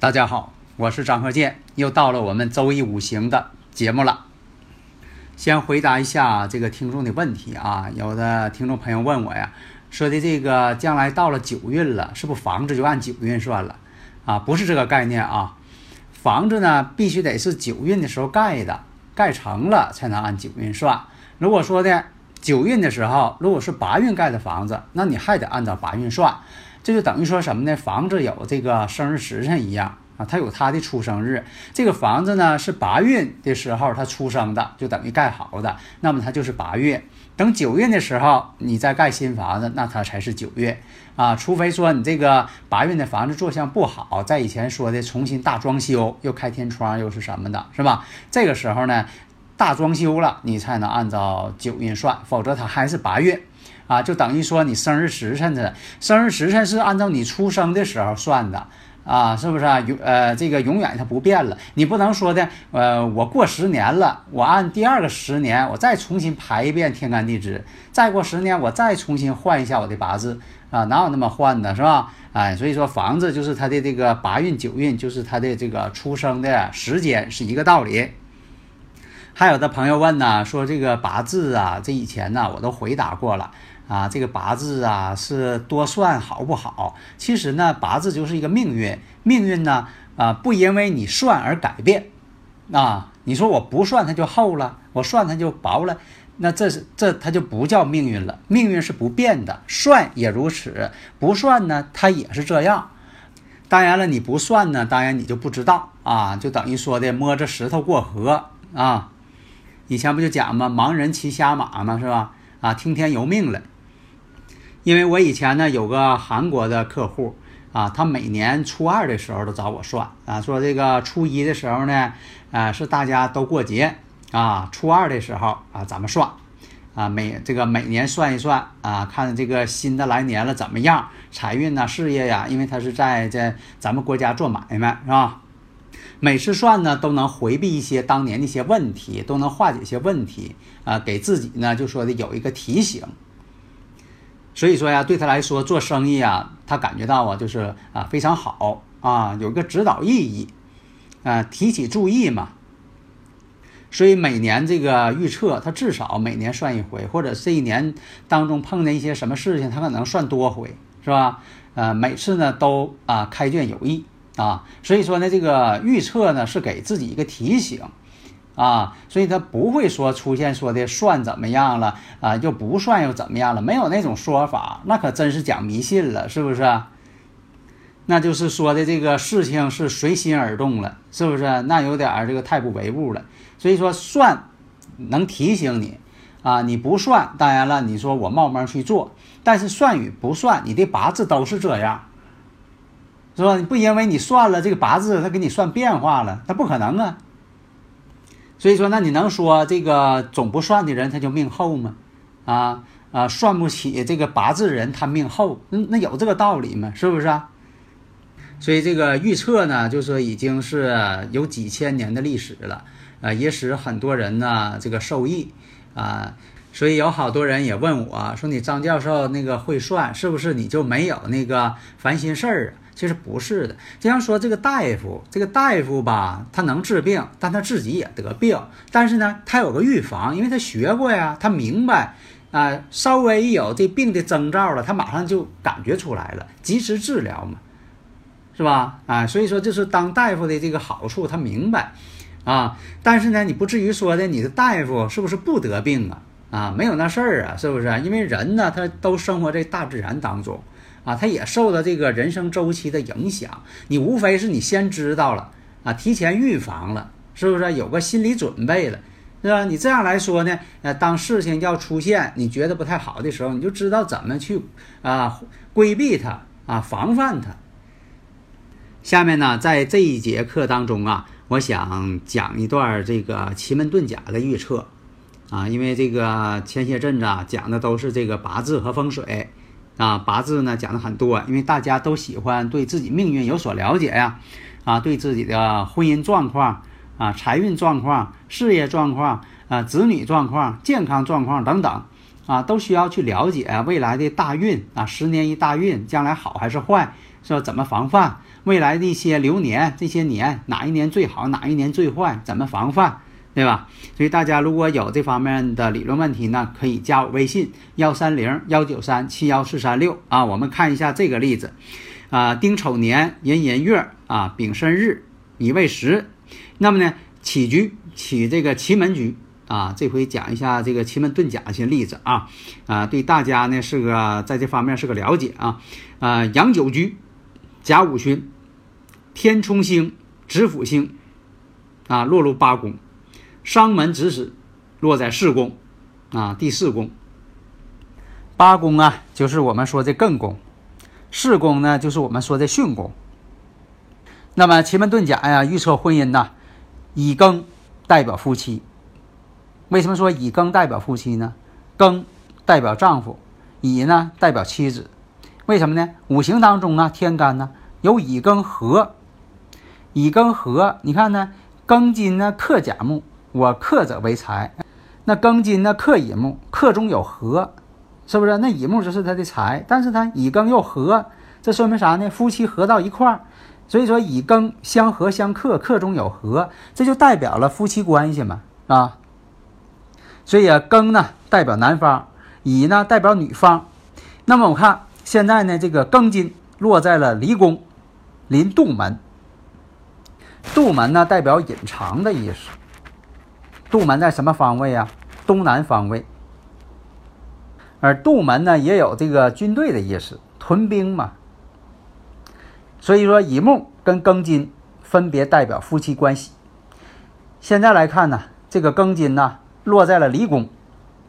大家好，我是张鹤剑，又到了我们周易五行的节目了。先回答一下这个听众的问题啊，有的听众朋友问我呀，说的这个将来到了九运了，是不是房子就按九运算了啊？不是这个概念啊，房子呢必须得是九运的时候盖的，盖成了才能按九运算。如果说的九运的时候，如果是八运盖的房子，那你还得按照八运算。这就等于说什么呢？房子有这个生日时辰一样啊，它有它的出生日。这个房子呢是八运的时候它出生的，就等于盖好的，那么它就是八月。等九运的时候你再盖新房子，那它才是九月啊。除非说你这个八运的房子坐向不好，在以前说的重新大装修，又开天窗又是什么的，是吧？这个时候呢，大装修了，你才能按照九运算，否则它还是八月。啊，就等于说你生日时辰的，生日时辰是按照你出生的时候算的啊，是不是啊？永呃，这个永远它不变了。你不能说的，呃，我过十年了，我按第二个十年，我再重新排一遍天干地支，再过十年我再重新换一下我的八字啊，哪有那么换的，是吧？哎，所以说房子就是它的这个八运九运，就是它的这个出生的时间是一个道理。还有的朋友问呢，说这个八字啊，这以前呢我都回答过了啊，这个八字啊是多算好不好？其实呢，八字就是一个命运，命运呢啊不因为你算而改变啊。你说我不算它就厚了，我算它就薄了，那这是这它就不叫命运了。命运是不变的，算也如此，不算呢它也是这样。当然了，你不算呢，当然你就不知道啊，就等于说的摸着石头过河啊。以前不就讲吗？盲人骑瞎马嘛，是吧？啊，听天由命了。因为我以前呢有个韩国的客户啊，他每年初二的时候都找我算啊，说这个初一的时候呢，啊是大家都过节啊，初二的时候啊咱们算啊，每这个每年算一算啊，看这个新的来年了怎么样，财运呐、事业呀，因为他是在在咱们国家做买卖，是吧？每次算呢，都能回避一些当年的一些问题，都能化解一些问题啊，给自己呢就说的有一个提醒。所以说呀，对他来说做生意啊，他感觉到啊就是啊非常好啊，有个指导意义啊，提起注意嘛。所以每年这个预测，他至少每年算一回，或者这一年当中碰见一些什么事情，他可能算多回，是吧？呃，每次呢都啊开卷有益。啊，所以说呢，这个预测呢是给自己一个提醒，啊，所以他不会说出现说的算怎么样了啊，又不算又怎么样了，没有那种说法，那可真是讲迷信了，是不是？那就是说的这个事情是随心而动了，是不是？那有点这个太不唯物了。所以说算能提醒你啊，你不算，当然了，你说我冒昧去做，但是算与不算，你的八字都是这样，是吧？不因为你算了这个八字，他给你算变化了，他不可能啊。所以说，那你能说这个总不算的人他就命厚吗？啊啊，算不起这个八字人他命厚，那那有这个道理吗？是不是啊？所以这个预测呢，就说已经是有几千年的历史了，啊，也使很多人呢这个受益啊。所以有好多人也问我说：“你张教授那个会算，是不是你就没有那个烦心事儿啊？”其实不是的，就像说这个大夫，这个大夫吧，他能治病，但他自己也得病。但是呢，他有个预防，因为他学过呀，他明白啊，稍微一有这病的征兆了，他马上就感觉出来了，及时治疗嘛，是吧？啊，所以说这是当大夫的这个好处，他明白啊。但是呢，你不至于说的你的大夫是不是不得病啊？啊，没有那事儿啊，是不是？因为人呢，他都生活在大自然当中。啊，他也受到这个人生周期的影响。你无非是你先知道了啊，提前预防了，是不是有个心理准备了，是吧？你这样来说呢，呃，当事情要出现你觉得不太好的时候，你就知道怎么去啊规避它啊，防范它。下面呢，在这一节课当中啊，我想讲一段这个奇门遁甲的预测啊，因为这个前些阵子啊讲的都是这个八字和风水。啊，八字呢讲的很多，因为大家都喜欢对自己命运有所了解呀，啊，对自己的婚姻状况啊、财运状况、事业状况啊、子女状况、健康状况等等啊，都需要去了解未来的大运啊，十年一大运，将来好还是坏，说怎么防范未来的一些流年，这些年哪一年最好，哪一年最坏，怎么防范？对吧？所以大家如果有这方面的理论问题呢，可以加我微信幺三零幺九三七幺四三六啊。我们看一下这个例子，啊，丁丑年寅寅月啊，丙申日乙未时，那么呢，起局起这个奇门局啊，这回讲一下这个奇门遁甲一些例子啊啊，对大家呢是个在这方面是个了解啊啊，阳九局甲午旬，天冲星子府星啊，落入八宫。伤门指使落在四宫，啊，第四宫。八宫啊，就是我们说的艮宫；四宫呢，就是我们说的巽宫。那么奇门遁甲呀，预测婚姻呐，乙庚代表夫妻。为什么说乙庚代表夫妻呢？庚代表丈夫，乙呢代表妻子。为什么呢？五行当中啊，天干呢有乙庚合，乙庚合，你看呢，庚金呢克甲木。我克者为财，那庚金呢克乙木，克中有合，是不是？那乙木就是他的财，但是他乙庚又合，这说明啥呢？夫妻合到一块儿，所以说乙庚相合相克，克中有合，这就代表了夫妻关系嘛，啊。所以啊，庚呢代表男方，乙呢代表女方。那么我看现在呢，这个庚金落在了离宫，临杜门，杜门呢代表隐藏的意思。杜门在什么方位啊？东南方位。而杜门呢，也有这个军队的意思，屯兵嘛。所以说，乙木跟庚金分别代表夫妻关系。现在来看呢，这个庚金呢落在了离宫，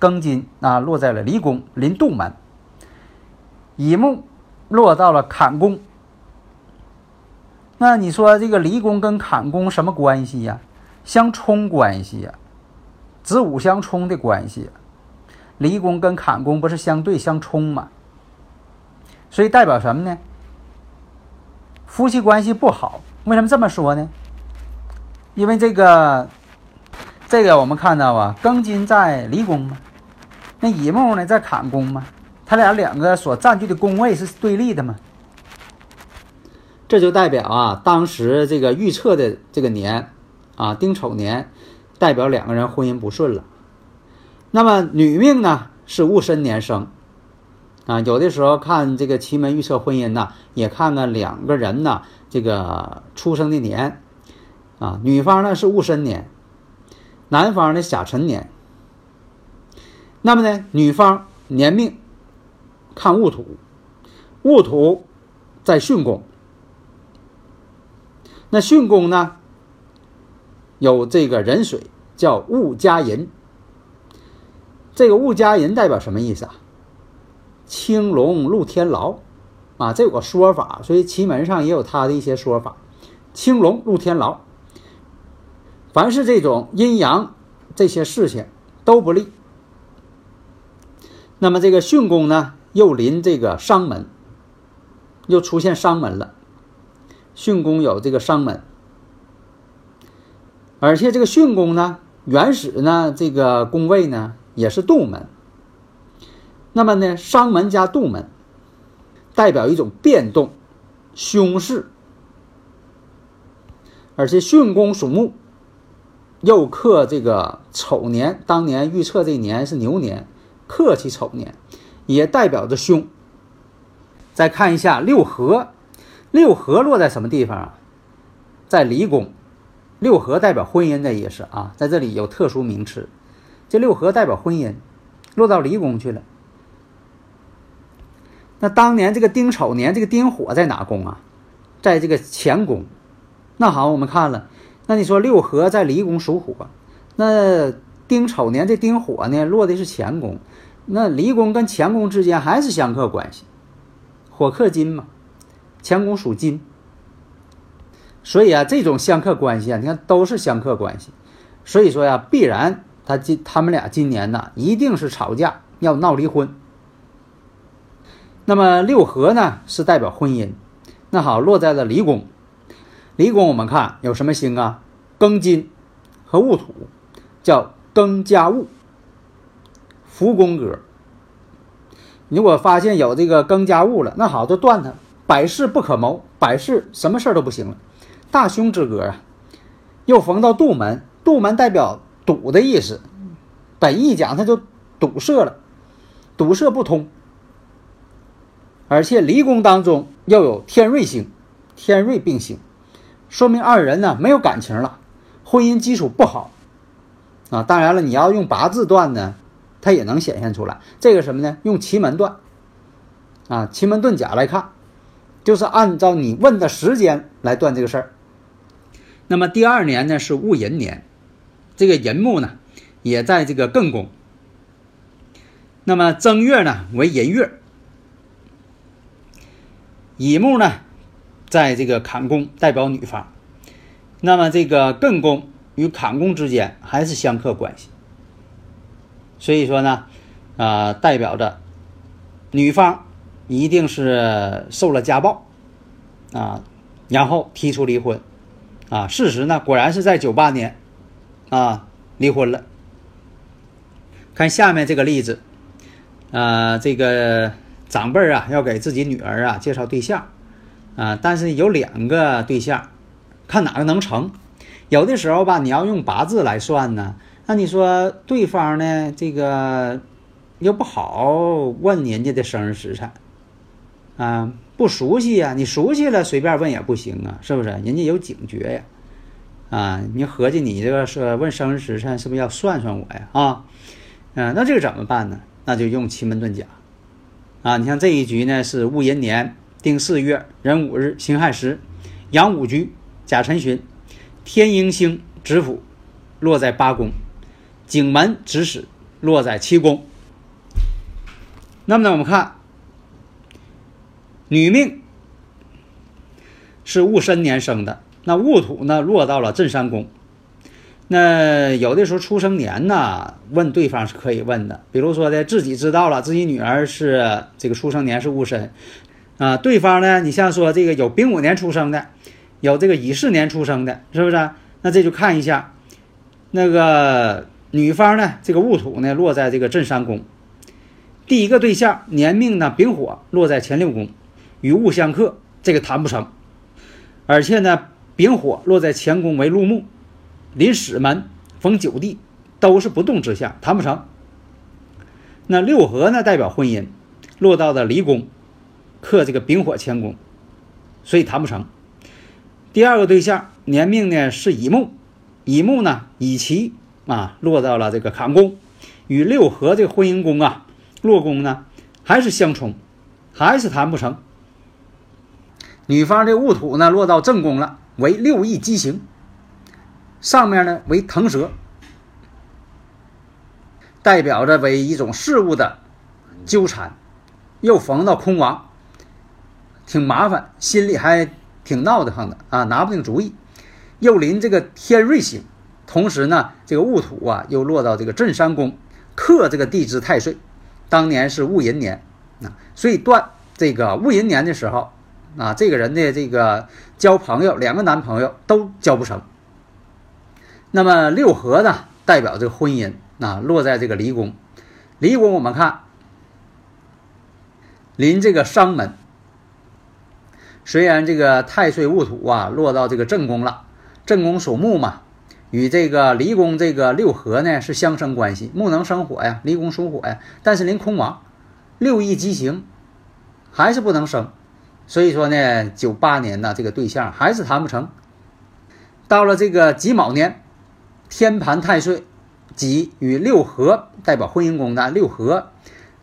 庚金啊落在了离宫临杜门，乙木落到了坎宫。那你说这个离宫跟坎宫什么关系呀？相冲关系？子午相冲的关系，离宫跟坎宫不是相对相冲吗？所以代表什么呢？夫妻关系不好。为什么这么说呢？因为这个，这个我们看到啊，庚金在离宫嘛，那乙木呢在坎宫嘛，他俩两个所占据的宫位是对立的嘛。这就代表啊，当时这个预测的这个年啊，丁丑年。代表两个人婚姻不顺了。那么女命呢是戊申年生啊，有的时候看这个奇门预测婚姻呢，也看看两个人呢这个出生的年啊。女方呢是戊申年，男方的甲辰年。那么呢，女方年命看戊土，戊土在巽宫。那巽宫呢，有这个壬水，叫戊加寅。这个戊加寅代表什么意思啊？青龙入天牢啊，这有个说法，所以奇门上也有它的一些说法。青龙入天牢，凡是这种阴阳这些事情都不利。那么这个巽宫呢，又临这个商门，又出现商门了。巽宫有这个商门，而且这个巽宫呢，原始呢这个宫位呢也是杜门。那么呢，商门加杜门，代表一种变动、凶势。而且巽宫属木，又克这个丑年，当年预测这年是牛年。克其丑年，也代表着凶。再看一下六合，六合落在什么地方啊？在离宫。六合代表婚姻的意思啊，在这里有特殊名词。这六合代表婚姻，落到离宫去了。那当年这个丁丑年，这个丁火在哪宫啊？在这个乾宫。那好，我们看了，那你说六合在离宫属火，那丁丑年这丁火呢，落的是乾宫。那离宫跟乾宫之间还是相克关系，火克金嘛，乾宫属金，所以啊，这种相克关系啊，你看都是相克关系，所以说呀，必然他今他们俩今年呢，一定是吵架要闹离婚。那么六合呢是代表婚姻，那好落在了离宫，离宫我们看有什么星啊？庚金和戊土，叫庚加戊。福宫格，如果发现有这个庚加戊了，那好，就断它，百事不可谋，百事什么事儿都不行了，大凶之格啊！又逢到杜门，杜门代表堵的意思，本意讲它就堵塞了，堵塞不通。而且离宫当中又有天瑞星，天瑞并行，说明二人呢没有感情了，婚姻基础不好啊。当然了，你要用八字断呢。它也能显现出来，这个什么呢？用奇门断，啊，奇门遁甲来看，就是按照你问的时间来断这个事儿。那么第二年呢是戊寅年，这个寅木呢也在这个艮宫。那么正月呢为寅月，乙木呢在这个坎宫，代表女方。那么这个艮宫与坎宫之间还是相克关系。所以说呢，啊，代表着女方一定是受了家暴，啊，然后提出离婚，啊，事实呢果然是在九八年，啊，离婚了。看下面这个例子，啊，这个长辈啊要给自己女儿啊介绍对象，啊，但是有两个对象，看哪个能成。有的时候吧，你要用八字来算呢。那你说对方呢？这个又不好问人家的生日时辰啊，不熟悉呀。你熟悉了，随便问也不行啊，是不是？人家有警觉呀，啊，你合计你这个说问生日时辰，是不是要算算我呀？啊，嗯，那这个怎么办呢？那就用奇门遁甲啊。你像这一局呢，是戊寅年丁巳月壬午日辛亥时，阳五局甲辰旬，天鹰星指辅落在八宫。景门指使落在七宫，那么呢，我们看女命是戊申年生的，那戊土呢落到了震山宫。那有的时候出生年呢，问对方是可以问的，比如说的自己知道了自己女儿是这个出生年是戊申，啊，对方呢，你像说这个有丙午年出生的，有这个乙巳年出生的，是不是？那这就看一下那个。女方呢，这个戊土呢落在这个震山宫，第一个对象年命呢丙火落在前六宫，与物相克，这个谈不成。而且呢，丙火落在乾宫为禄木，临死门逢九地，都是不动之象，谈不成。那六合呢代表婚姻，落到的离宫，克这个丙火乾宫，所以谈不成。第二个对象年命呢是乙木，乙木呢乙奇。啊落到了这个坎宫，与六合这个婚姻宫啊落宫呢还是相冲，还是谈不成。女方这戊土呢落到正宫了，为六翼畸形，上面呢为腾蛇，代表着为一种事物的纠缠，又逢到空亡，挺麻烦，心里还挺闹得慌的啊，拿不定主意。又临这个天瑞星，同时呢，这个戊土啊又落到这个震山宫，克这个地支太岁，当年是戊寅年啊，所以断这个戊寅年的时候啊，这个人的这个交朋友，两个男朋友都交不成。那么六合呢，代表这个婚姻啊，落在这个离宫，离宫我们看临这个商门，虽然这个太岁戊土啊落到这个正宫了。正宫属木嘛，与这个离宫这个六合呢是相生关系，木能生火呀，离宫属火呀。但是临空亡，六翼畸形，还是不能生。所以说呢，九八年呢这个对象还是谈不成。到了这个己卯年，天盘太岁己与六合代表婚姻宫的六合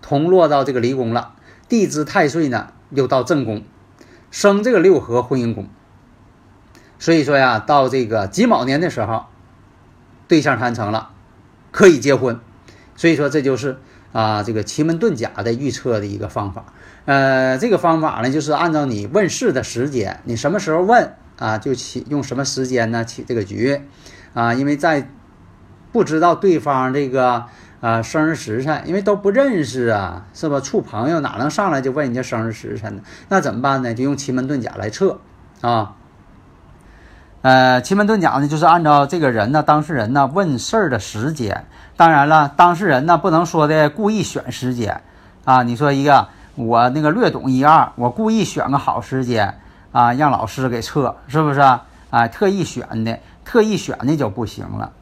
同落到这个离宫了，地支太岁呢又到正宫，生这个六合婚姻宫。所以说呀，到这个己卯年的时候，对象谈成了，可以结婚。所以说这就是啊，这个奇门遁甲的预测的一个方法。呃，这个方法呢，就是按照你问世的时间，你什么时候问啊，就起用什么时间呢起这个局啊。因为在不知道对方这个啊生日时辰，因为都不认识啊，是吧？处朋友哪能上来就问人家生日时辰呢？那怎么办呢？就用奇门遁甲来测啊。呃，奇门遁甲呢，就是按照这个人呢，当事人呢问事儿的时间。当然了，当事人呢不能说的故意选时间啊。你说一个，我那个略懂一二，我故意选个好时间啊，让老师给测，是不是啊？啊，特意选的，特意选的就不行了。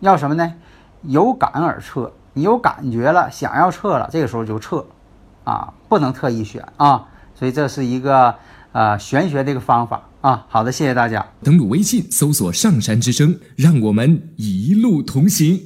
要什么呢？有感而测，你有感觉了，想要测了，这个时候就测啊，不能特意选啊。所以这是一个呃玄学的一个方法。啊，好的，谢谢大家。登录微信，搜索“上山之声”，让我们一路同行。